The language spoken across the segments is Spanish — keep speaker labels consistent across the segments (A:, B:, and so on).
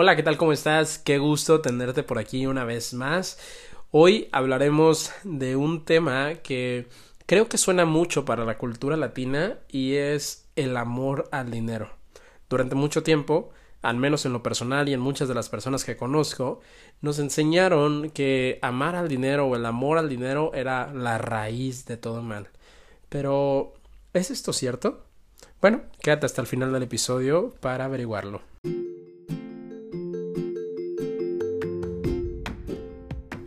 A: Hola, ¿qué tal? ¿Cómo estás? Qué gusto tenerte por aquí una vez más. Hoy hablaremos de un tema que creo que suena mucho para la cultura latina y es el amor al dinero. Durante mucho tiempo, al menos en lo personal y en muchas de las personas que conozco, nos enseñaron que amar al dinero o el amor al dinero era la raíz de todo mal. Pero, ¿es esto cierto? Bueno, quédate hasta el final del episodio para averiguarlo.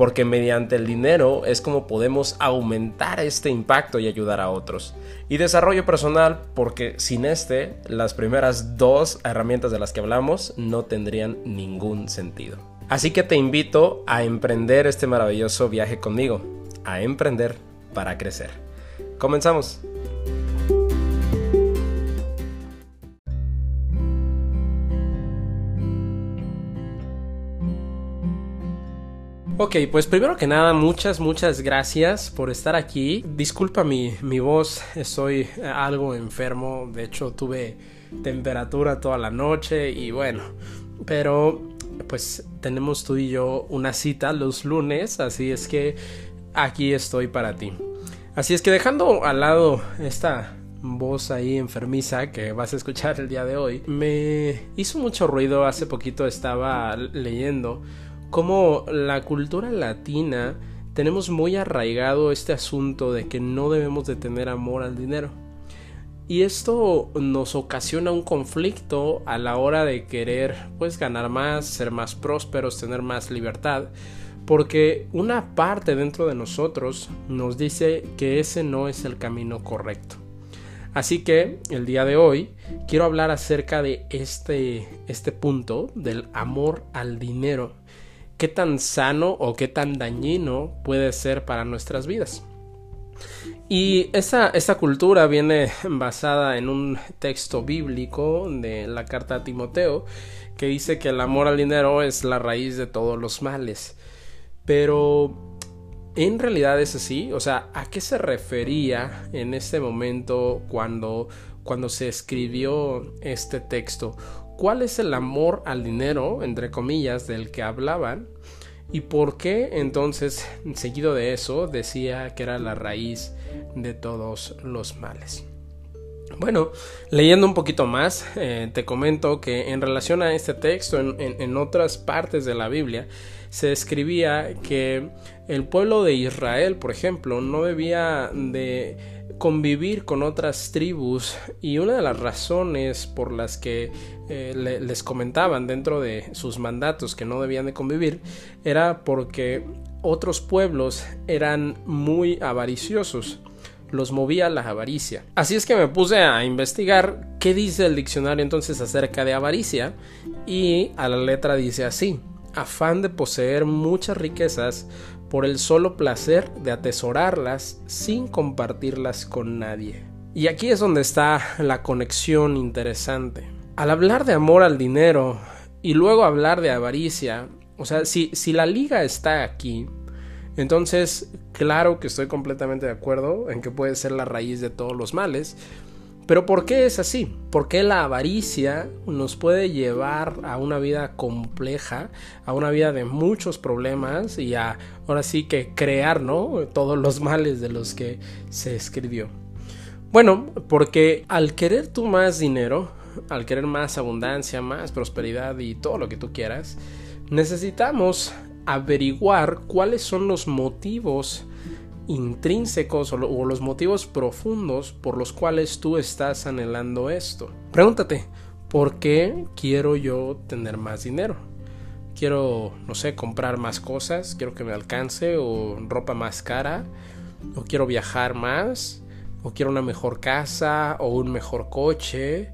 A: porque mediante el dinero es como podemos aumentar este impacto y ayudar a otros. Y desarrollo personal, porque sin este, las primeras dos herramientas de las que hablamos no tendrían ningún sentido. Así que te invito a emprender este maravilloso viaje conmigo, a emprender para crecer. Comenzamos. Ok, pues primero que nada, muchas, muchas gracias por estar aquí. Disculpa mi, mi voz, estoy algo enfermo, de hecho tuve temperatura toda la noche y bueno, pero pues tenemos tú y yo una cita los lunes, así es que aquí estoy para ti. Así es que dejando al lado esta voz ahí enfermiza que vas a escuchar el día de hoy, me hizo mucho ruido, hace poquito estaba leyendo como la cultura latina tenemos muy arraigado este asunto de que no debemos de tener amor al dinero. Y esto nos ocasiona un conflicto a la hora de querer pues ganar más, ser más prósperos, tener más libertad, porque una parte dentro de nosotros nos dice que ese no es el camino correcto. Así que el día de hoy quiero hablar acerca de este, este punto del amor al dinero qué tan sano o qué tan dañino puede ser para nuestras vidas. Y esta, cultura viene basada en un texto bíblico de la carta a Timoteo que dice que el amor al dinero es la raíz de todos los males. Pero en realidad es así, o sea, ¿a qué se refería en este momento cuando, cuando se escribió este texto? Cuál es el amor al dinero, entre comillas, del que hablaban y por qué entonces, seguido de eso, decía que era la raíz de todos los males. Bueno, leyendo un poquito más, eh, te comento que en relación a este texto, en, otras partes de la Biblia, se escribía que el pueblo de Israel, por ejemplo, no debía de convivir con otras tribus y una de las razones por las que eh, les comentaban dentro de sus mandatos que no debían de convivir era porque otros pueblos eran muy avariciosos los movía la avaricia. Así es que me puse a investigar qué dice el diccionario entonces acerca de avaricia y a la letra dice así, afán de poseer muchas riquezas por el solo placer de atesorarlas sin compartirlas con nadie. Y aquí es donde está la conexión interesante. Al hablar de amor al dinero y luego hablar de avaricia, o sea, si, si la liga está aquí, entonces claro que estoy completamente de acuerdo en que puede ser la raíz de todos los males, pero ¿por qué es así? ¿Por qué la avaricia nos puede llevar a una vida compleja, a una vida de muchos problemas y a ahora sí que crear, ¿no? Todos los males de los que se escribió. Bueno, porque al querer tú más dinero, al querer más abundancia, más prosperidad y todo lo que tú quieras, necesitamos averiguar cuáles son los motivos intrínsecos o, los motivos profundos por los cuales tú estás anhelando esto. Pregúntate, ¿por qué quiero yo tener más dinero? Quiero, no sé, comprar más cosas, quiero que me alcance o ropa más cara, o quiero viajar más, o quiero una mejor casa o un mejor coche,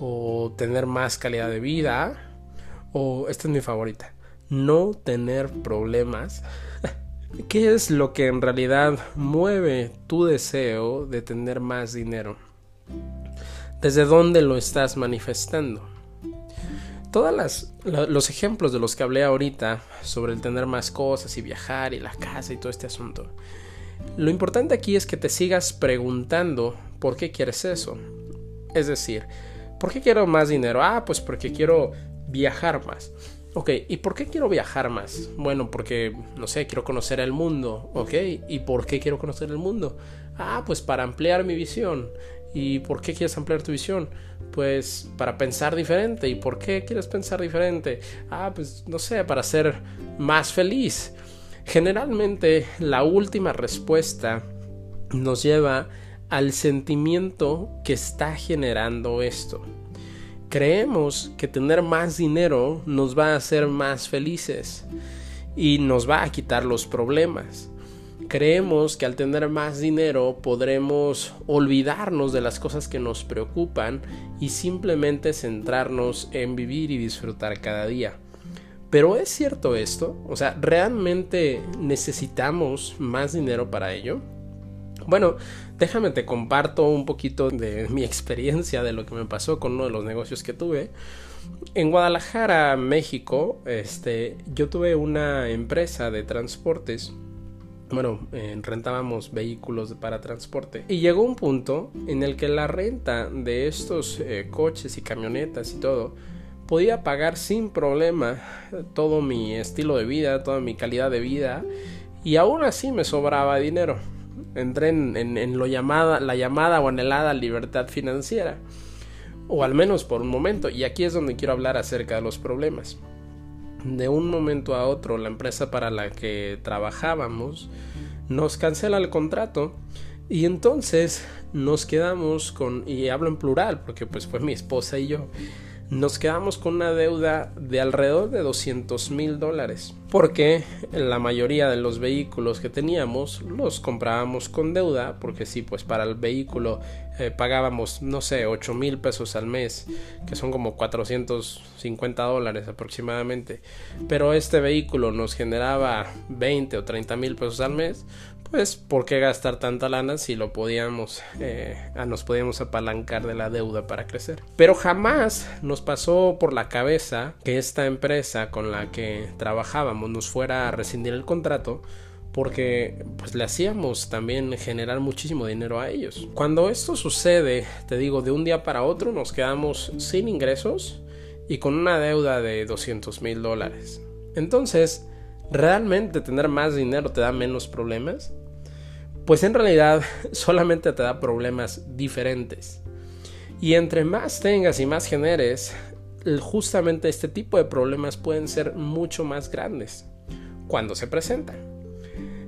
A: o tener más calidad de vida, o esta es mi favorita, no tener problemas. ¿Qué es lo que en realidad mueve tu deseo de tener más dinero? ¿Desde dónde lo estás manifestando? Todos los ejemplos de los que hablé ahorita sobre el tener más cosas y viajar y la casa y todo este asunto. Lo importante aquí es que te sigas preguntando por qué quieres eso. Es decir, ¿por qué quiero más dinero? Ah, pues porque quiero viajar más. Ok, ¿y por qué quiero viajar más? Bueno, porque, no sé, quiero conocer el mundo. Ok, ¿y por qué quiero conocer el mundo? Ah, pues para ampliar mi visión. ¿Y por qué quieres ampliar tu visión? Pues para pensar diferente. ¿Y por qué quieres pensar diferente? Ah, pues no sé, para ser más feliz. Generalmente la última respuesta nos lleva al sentimiento que está generando esto. Creemos que tener más dinero nos va a hacer más felices y nos va a quitar los problemas. Creemos que al tener más dinero podremos olvidarnos de las cosas que nos preocupan y simplemente centrarnos en vivir y disfrutar cada día. Pero ¿es cierto esto? O sea, ¿realmente necesitamos más dinero para ello? Bueno, déjame te comparto un poquito de mi experiencia de lo que me pasó con uno de los negocios que tuve. En Guadalajara, México, este, yo tuve una empresa de transportes bueno, eh, rentábamos vehículos para transporte. Y llegó un punto en el que la renta de estos eh, coches y camionetas y todo podía pagar sin problema todo mi estilo de vida, toda mi calidad de vida y aún así me sobraba dinero. Entré en, lo llamada, la llamada o anhelada libertad financiera, o al menos por un momento, y aquí es donde quiero hablar acerca de los problemas. De un momento a otro la empresa para la que trabajábamos nos cancela el contrato y entonces nos quedamos con, y hablo en plural porque pues fue mi esposa y yo, nos quedamos con una deuda de alrededor de 200 mil dólares. Porque la mayoría de los vehículos que teníamos los comprábamos con deuda. Porque sí, pues para el vehículo eh, pagábamos, no sé, 8 mil pesos al mes, que son como 450 dólares aproximadamente. Pero este vehículo nos generaba 20 o 30 mil pesos al mes pues ¿por qué gastar tanta lana si lo podíamos, eh, nos podíamos apalancar de la deuda para crecer? Pero jamás nos pasó por la cabeza que esta empresa con la que trabajábamos nos fuera a rescindir el contrato porque pues le hacíamos también generar muchísimo dinero a ellos. Cuando esto sucede, te digo, de un día para otro nos quedamos sin ingresos y con una deuda de 200 mil dólares. Entonces, ¿realmente tener más dinero te da menos problemas? Pues en realidad solamente te da problemas diferentes. Y entre más tengas y más generes, justamente este tipo de problemas pueden ser mucho más grandes cuando se presentan.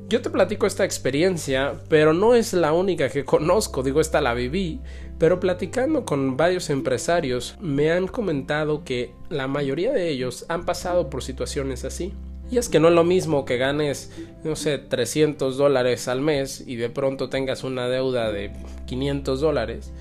A: Yo te platico esta experiencia, pero no es la única que conozco, digo, esta la viví, pero platicando con varios empresarios me han comentado que la mayoría de ellos han pasado por situaciones así. Y es que no es lo mismo que ganes, no sé, 300 dólares al mes y de pronto tengas una deuda de 500 dólares,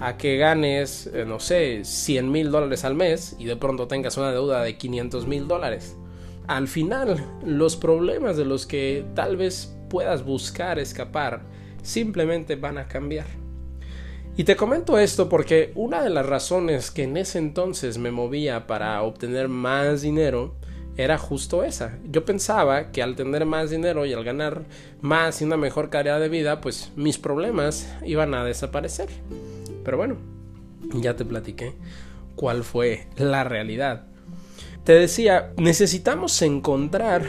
A: a que ganes, eh, no sé, 100 mil dólares al mes y de pronto tengas una deuda de 500 mil dólares. Al final, los problemas de los que tal vez puedas buscar escapar simplemente van a cambiar. Y te comento esto porque una de las razones que en ese entonces me movía para obtener más dinero era justo esa. Yo pensaba que al tener más dinero y al ganar más y una mejor calidad de vida, pues mis problemas iban a desaparecer. Pero bueno, ya te platiqué cuál fue la realidad. Te decía, necesitamos encontrar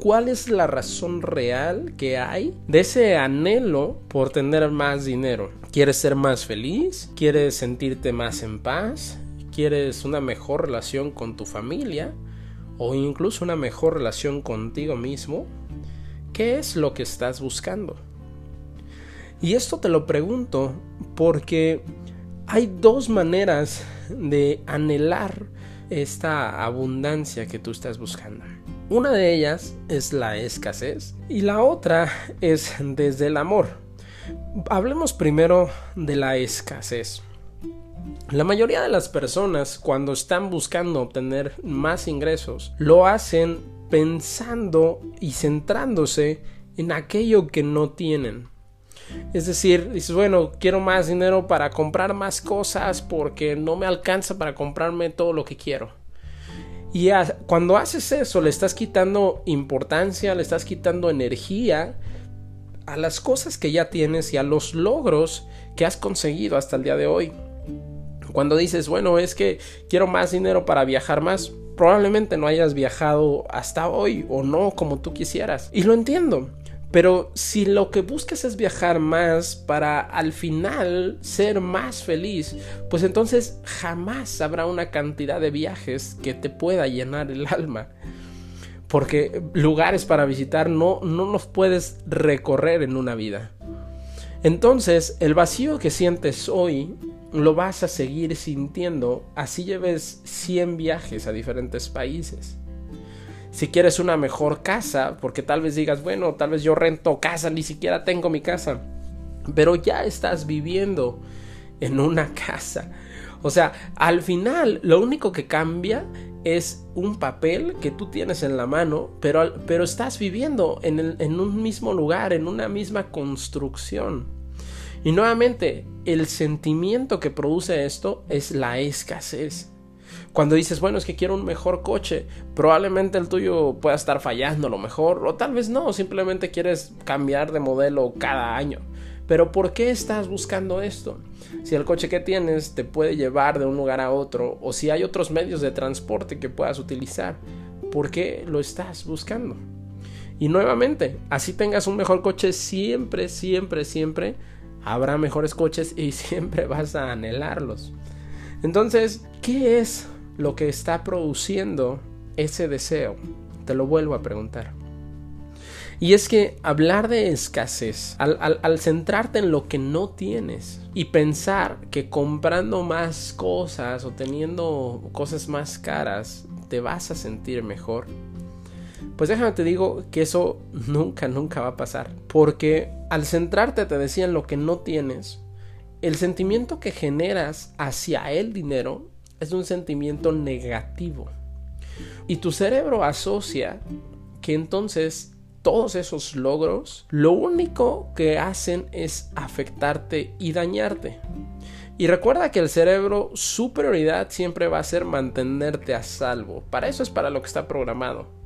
A: cuál es la razón real que hay de ese anhelo por tener más dinero. ¿Quieres ser más feliz? ¿Quieres sentirte más en paz? ¿Quieres una mejor relación con tu familia? O incluso una mejor relación contigo mismo, ¿qué es lo que estás buscando? Y esto te lo pregunto porque hay dos maneras de anhelar esta abundancia que tú estás buscando. Una de ellas es la escasez y la otra es desde el amor. Hablemos primero de la escasez. La mayoría de las personas cuando están buscando obtener más ingresos lo hacen pensando y centrándose en aquello que no tienen. Es decir, dices, bueno, quiero más dinero para comprar más cosas porque no me alcanza para comprarme todo lo que quiero. Y cuando haces eso, le estás quitando importancia, le estás quitando energía a las cosas que ya tienes y a los logros que has conseguido hasta el día de hoy. Cuando dices, bueno, es que quiero más dinero para viajar más, probablemente no hayas viajado hasta hoy o no como tú quisieras. Y lo entiendo. Pero si lo que buscas es viajar más para al final ser más feliz, pues entonces jamás habrá una cantidad de viajes que te pueda llenar el alma. Porque lugares para visitar no, no los puedes recorrer en una vida. Entonces, el vacío que sientes hoy lo vas a seguir sintiendo así lleves 100 viajes a diferentes países. Si quieres una mejor casa, porque tal vez digas, bueno, tal vez yo rento casa, ni siquiera tengo mi casa, pero ya estás viviendo en una casa. O sea, al final lo único que cambia es un papel que tú tienes en la mano, pero, pero estás viviendo en, en un mismo lugar, en una misma construcción. Y nuevamente, el sentimiento que produce esto es la escasez. Cuando dices, bueno, es que quiero un mejor coche, probablemente el tuyo pueda estar fallando a lo mejor, o tal vez no, simplemente quieres cambiar de modelo cada año. Pero ¿por qué estás buscando esto? Si el coche que tienes te puede llevar de un lugar a otro, o si hay otros medios de transporte que puedas utilizar, ¿por qué lo estás buscando? Y nuevamente, así tengas un mejor coche, siempre, siempre, siempre habrá mejores coches y siempre vas a anhelarlos. Entonces, ¿qué es lo que está produciendo ese deseo? Te lo vuelvo a preguntar. Y es que hablar de escasez, al, centrarte en lo que no tienes y pensar que comprando más cosas o teniendo cosas más caras te vas a sentir mejor, pues déjame te digo que eso nunca, nunca va a pasar. Porque al centrarte, te decía, en lo que no tienes, el sentimiento que generas hacia el dinero es un sentimiento negativo. Y tu cerebro asocia que entonces todos esos logros lo único que hacen es afectarte y dañarte. Y recuerda que el cerebro, su prioridad siempre va a ser mantenerte a salvo. Para eso es para lo que está programado.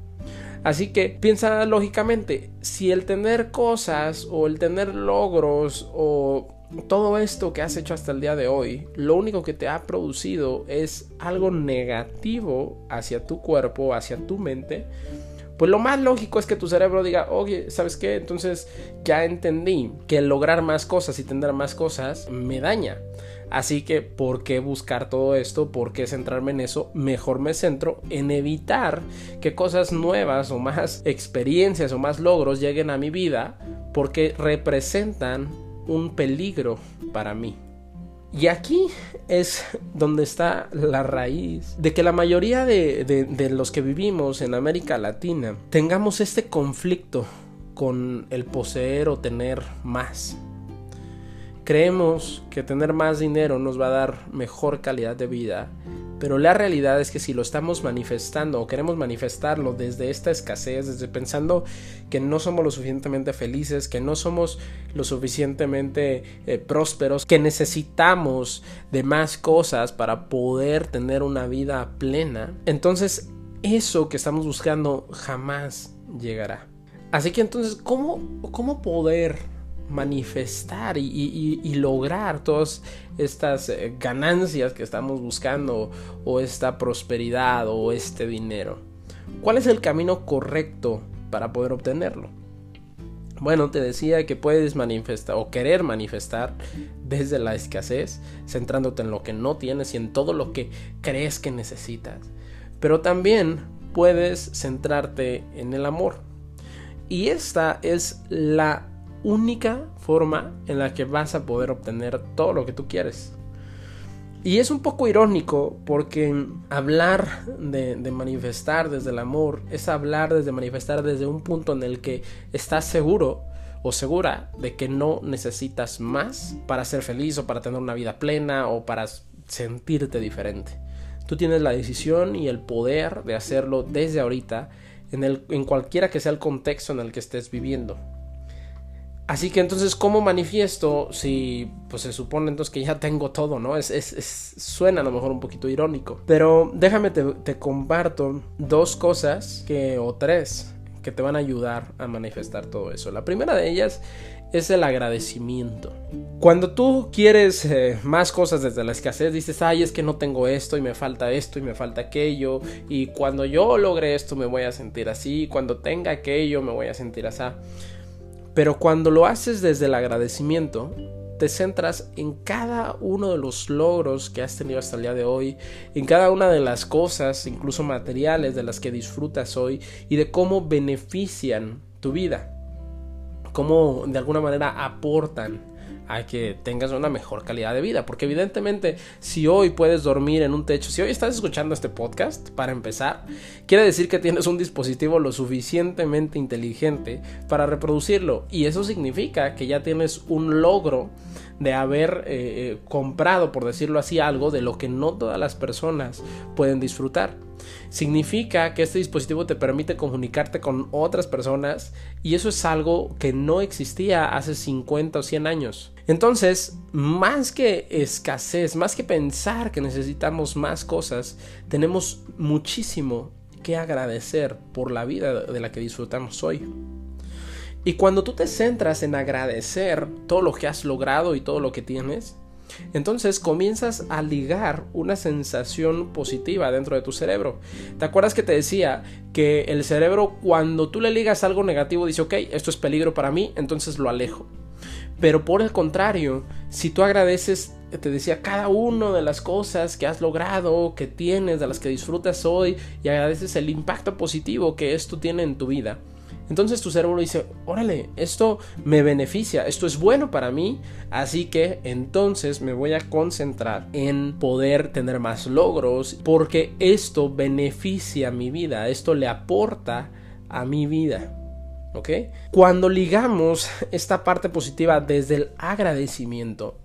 A: Así que piensa lógicamente, si el tener cosas o el tener logros o todo esto que has hecho hasta el día de hoy, lo único que te ha producido es algo negativo hacia tu cuerpo, hacia tu mente, pues lo más lógico es que tu cerebro diga, oye, ¿sabes qué? Entonces ya entendí que lograr más cosas y tener más cosas me daña. Así que, ¿por qué buscar todo esto? ¿Por qué centrarme en eso? Mejor me centro en evitar que cosas nuevas o más experiencias o más logros lleguen a mi vida porque representan un peligro para mí. Y aquí es donde está la raíz de que la mayoría de, de, los que vivimos en América Latina tengamos este conflicto con el poseer o tener más. Creemos que tener más dinero nos va a dar mejor calidad de vida, pero la realidad es que si lo estamos manifestando o queremos manifestarlo desde esta escasez, desde pensando que no somos lo suficientemente felices, que no somos lo suficientemente eh, prósperos, que necesitamos de más cosas para poder tener una vida plena, entonces eso que estamos buscando jamás llegará. Así que entonces, ¿cómo, cómo poder manifestar y, lograr todas estas eh, ganancias que estamos buscando o esta prosperidad o este dinero. ¿Cuál es el camino correcto para poder obtenerlo? Bueno, te decía que puedes manifestar o querer manifestar desde la escasez, centrándote en lo que no tienes y en todo lo que crees que necesitas. Pero también puedes centrarte en el amor. Y esta es la única forma en la que vas a poder obtener todo lo que tú quieres. Y es un poco irónico porque hablar de, manifestar desde el amor es hablar desde manifestar desde un punto en el que estás seguro o segura de que no necesitas más para ser feliz o para tener una vida plena o para sentirte diferente. Tú tienes la decisión y el poder de hacerlo desde ahorita en, el, en cualquiera que sea el contexto en el que estés viviendo. Así que entonces, ¿cómo manifiesto si pues se supone entonces que ya tengo todo, ¿no? Es, es, suena a lo mejor un poquito irónico. Pero déjame te, te, comparto dos cosas que, o tres que te van a ayudar a manifestar todo eso. La primera de ellas es el agradecimiento. Cuando tú quieres eh, más cosas desde la escasez, dices, ay, es que no tengo esto y me falta esto y me falta aquello. Y cuando yo logre esto me voy a sentir así. Cuando tenga aquello me voy a sentir así. Pero cuando lo haces desde el agradecimiento, te centras en cada uno de los logros que has tenido hasta el día de hoy, en cada una de las cosas, incluso materiales, de las que disfrutas hoy y de cómo benefician tu vida, cómo de alguna manera aportan a que tengas una mejor calidad de vida. Porque evidentemente, si hoy puedes dormir en un techo, si hoy estás escuchando este podcast, para empezar, quiere decir que tienes un dispositivo lo suficientemente inteligente para reproducirlo. Y eso significa que ya tienes un logro de haber eh, eh, comprado, por decirlo así, algo de lo que no todas las personas pueden disfrutar. Significa que este dispositivo te permite comunicarte con otras personas y eso es algo que no existía hace 50 o 100 años. Entonces, más que escasez, más que pensar que necesitamos más cosas, tenemos muchísimo que agradecer por la vida de la que disfrutamos hoy. Y cuando tú te centras en agradecer todo lo que has logrado y todo lo que tienes, entonces comienzas a ligar una sensación positiva dentro de tu cerebro. ¿Te acuerdas que te decía que el cerebro cuando tú le ligas algo negativo dice, ok, esto es peligro para mí, entonces lo alejo? Pero por el contrario, si tú agradeces, te decía, cada una de las cosas que has logrado, que tienes, de las que disfrutas hoy, y agradeces el impacto positivo que esto tiene en tu vida, entonces tu cerebro dice, órale, esto me beneficia, esto es bueno para mí, así que entonces me voy a concentrar en poder tener más logros porque esto beneficia mi vida, esto le aporta a mi vida. ¿Ok? Cuando ligamos esta parte positiva desde el agradecimiento,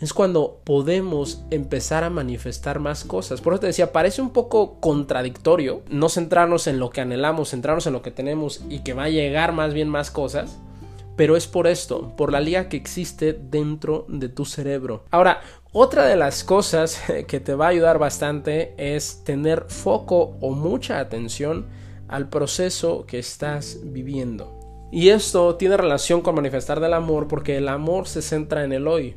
A: es cuando podemos empezar a manifestar más cosas. Por eso te decía, parece un poco contradictorio no centrarnos en lo que anhelamos, centrarnos en lo que tenemos y que va a llegar más bien más cosas. Pero es por esto, por la liga que existe dentro de tu cerebro. Ahora, otra de las cosas que te va a ayudar bastante es tener foco o mucha atención al proceso que estás viviendo. Y esto tiene relación con manifestar del amor porque el amor se centra en el hoy.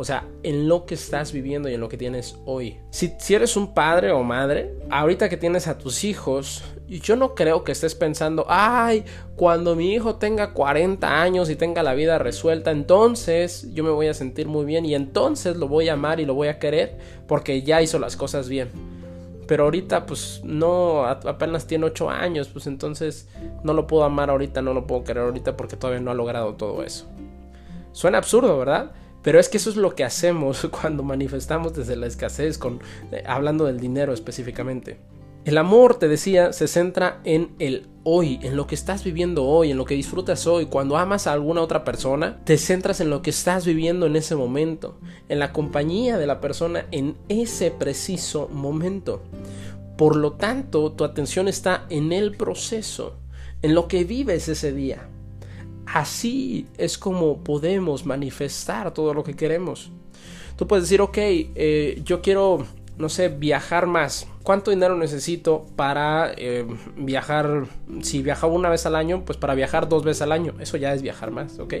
A: O sea, en lo que estás viviendo y en lo que tienes hoy. Si, eres un padre o madre, ahorita que tienes a tus hijos, yo no creo que estés pensando, ay, cuando mi hijo tenga 40 años y tenga la vida resuelta, entonces yo me voy a sentir muy bien y entonces lo voy a amar y lo voy a querer porque ya hizo las cosas bien. Pero ahorita pues no, apenas tiene 8 años, pues entonces no lo puedo amar ahorita, no lo puedo querer ahorita porque todavía no ha logrado todo eso. Suena absurdo, ¿verdad? Pero es que eso es lo que hacemos cuando manifestamos desde la escasez, con, eh, hablando del dinero específicamente. El amor, te decía, se centra en el hoy, en lo que estás viviendo hoy, en lo que disfrutas hoy. Cuando amas a alguna otra persona, te centras en lo que estás viviendo en ese momento, en la compañía de la persona en ese preciso momento. Por lo tanto, tu atención está en el proceso, en lo que vives ese día. Así es como podemos manifestar todo lo que queremos. Tú puedes decir, ok, eh, yo quiero, no sé, viajar más. ¿Cuánto dinero necesito para eh, viajar? Si viajaba una vez al año, pues para viajar dos veces al año. Eso ya es viajar más, ¿ok?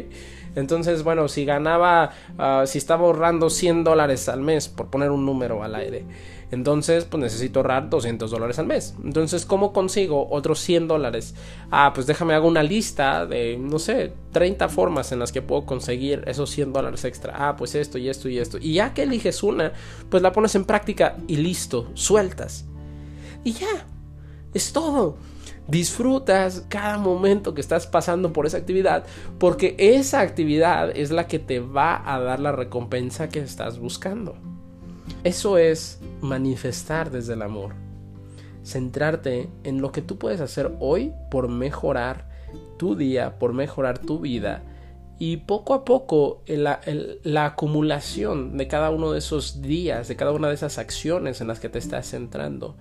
A: Entonces, bueno, si ganaba, ah, si estaba ahorrando 100 dólares al mes, por poner un número al aire entonces, pues necesito ahorrar 200 dólares al mes. Entonces, ¿cómo consigo otros 100 dólares? Ah, pues déjame hago una lista de, no sé, 30 formas en las que puedo conseguir esos 100 dólares extra. Ah, pues esto y esto y esto. Y ya que eliges una, pues la pones en práctica y listo, sueltas. Y ya, es todo disfrutas cada momento que estás pasando por esa actividad porque esa actividad es la que te va a dar la recompensa que estás buscando. Eso es manifestar desde el amor. Centrarte en lo que tú puedes hacer hoy por mejorar tu día, por mejorar tu vida y poco a poco la, la, acumulación de cada uno de esos días, de cada una de esas acciones en las que te estás centrando,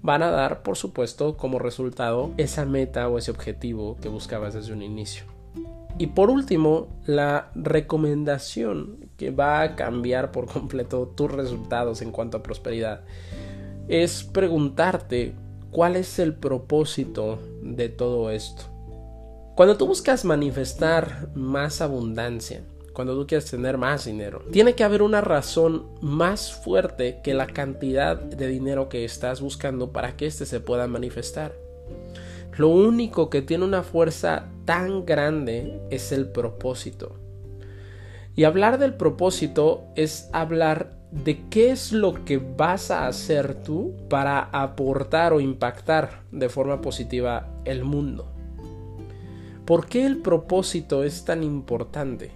A: van a dar, por supuesto, como resultado esa meta o ese objetivo que buscabas desde un inicio. Y por último, la recomendación que va a cambiar por completo tus resultados en cuanto a prosperidad es preguntarte cuál es el propósito de todo esto. Cuando tú buscas manifestar más abundancia, cuando tú quieres tener más dinero, tiene que haber una razón más fuerte que la cantidad de dinero que estás buscando para que éste se pueda manifestar. Lo único que tiene una fuerza tan grande es el propósito. Y hablar del propósito es hablar de qué es lo que vas a hacer tú para aportar o impactar de forma positiva el mundo. ¿Por qué el propósito es tan importante?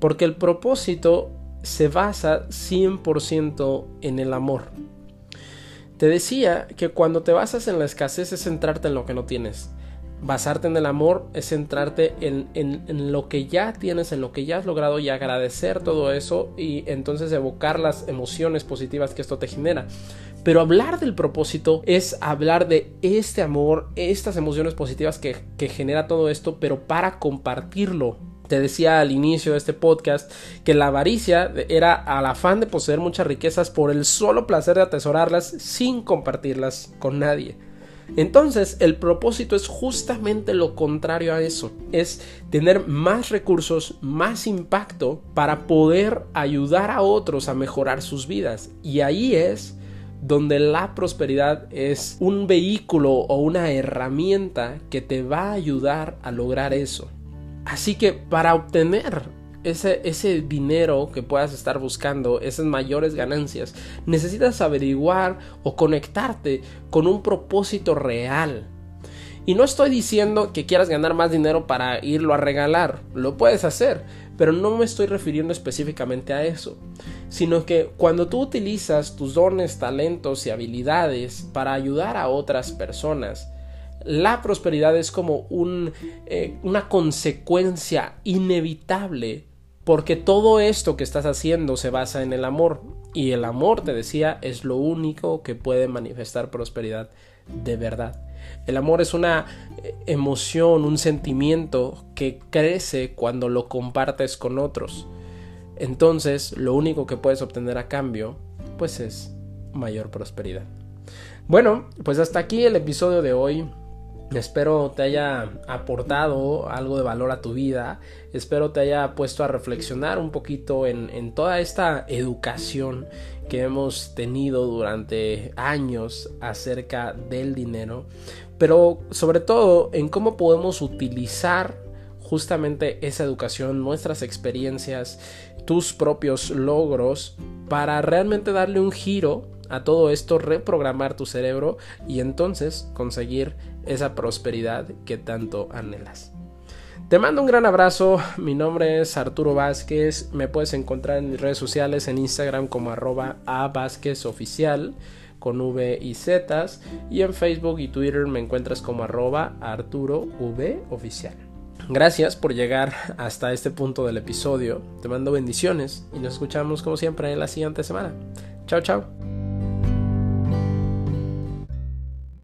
A: Porque el propósito se basa 100% en el amor. Te decía que cuando te basas en la escasez es centrarte en lo que no tienes. Basarte en el amor es centrarte en, en, lo que ya tienes, en lo que ya has logrado y agradecer todo eso y entonces evocar las emociones positivas que esto te genera. Pero hablar del propósito es hablar de este amor, estas emociones positivas que, que genera todo esto, pero para compartirlo te decía al inicio de este podcast que la avaricia era al afán de poseer muchas riquezas por el solo placer de atesorarlas sin compartirlas con nadie. Entonces, el propósito es justamente lo contrario a eso, es tener más recursos, más impacto para poder ayudar a otros a mejorar sus vidas. Y ahí es donde la prosperidad es un vehículo o una herramienta que te va a ayudar a lograr eso. Así que para obtener ese, ese, dinero que puedas estar buscando, esas mayores ganancias, necesitas averiguar o conectarte con un propósito real. Y no estoy diciendo que quieras ganar más dinero para irlo a regalar, lo puedes hacer, pero no me estoy refiriendo específicamente a eso, sino que cuando tú utilizas tus dones, talentos y habilidades para ayudar a otras personas, la prosperidad es como eh, una consecuencia inevitable porque todo esto que estás haciendo se basa en el amor y el amor, te decía, es lo único que puede manifestar prosperidad de verdad. El amor es una eh, emoción, un sentimiento que crece cuando lo compartes con otros. Entonces, lo único que puedes obtener a cambio, pues es mayor prosperidad. Bueno, pues hasta aquí el episodio de hoy. Espero te haya aportado algo de valor a tu vida. Espero te haya puesto a reflexionar un poquito en, toda esta educación que hemos tenido durante años acerca del dinero. Pero sobre todo en cómo podemos utilizar justamente esa educación, nuestras experiencias, tus propios logros para realmente darle un giro a todo esto, reprogramar tu cerebro y entonces conseguir esa prosperidad que tanto anhelas. Te mando un gran abrazo, mi nombre es Arturo Vázquez, me puedes encontrar en mis redes sociales en Instagram como arroba a Vázquez oficial con V y Z y en Facebook y Twitter me encuentras como arroba Arturo V oficial. Gracias por llegar hasta este punto del episodio, te mando bendiciones y nos escuchamos como siempre en la siguiente semana. Chao, chao.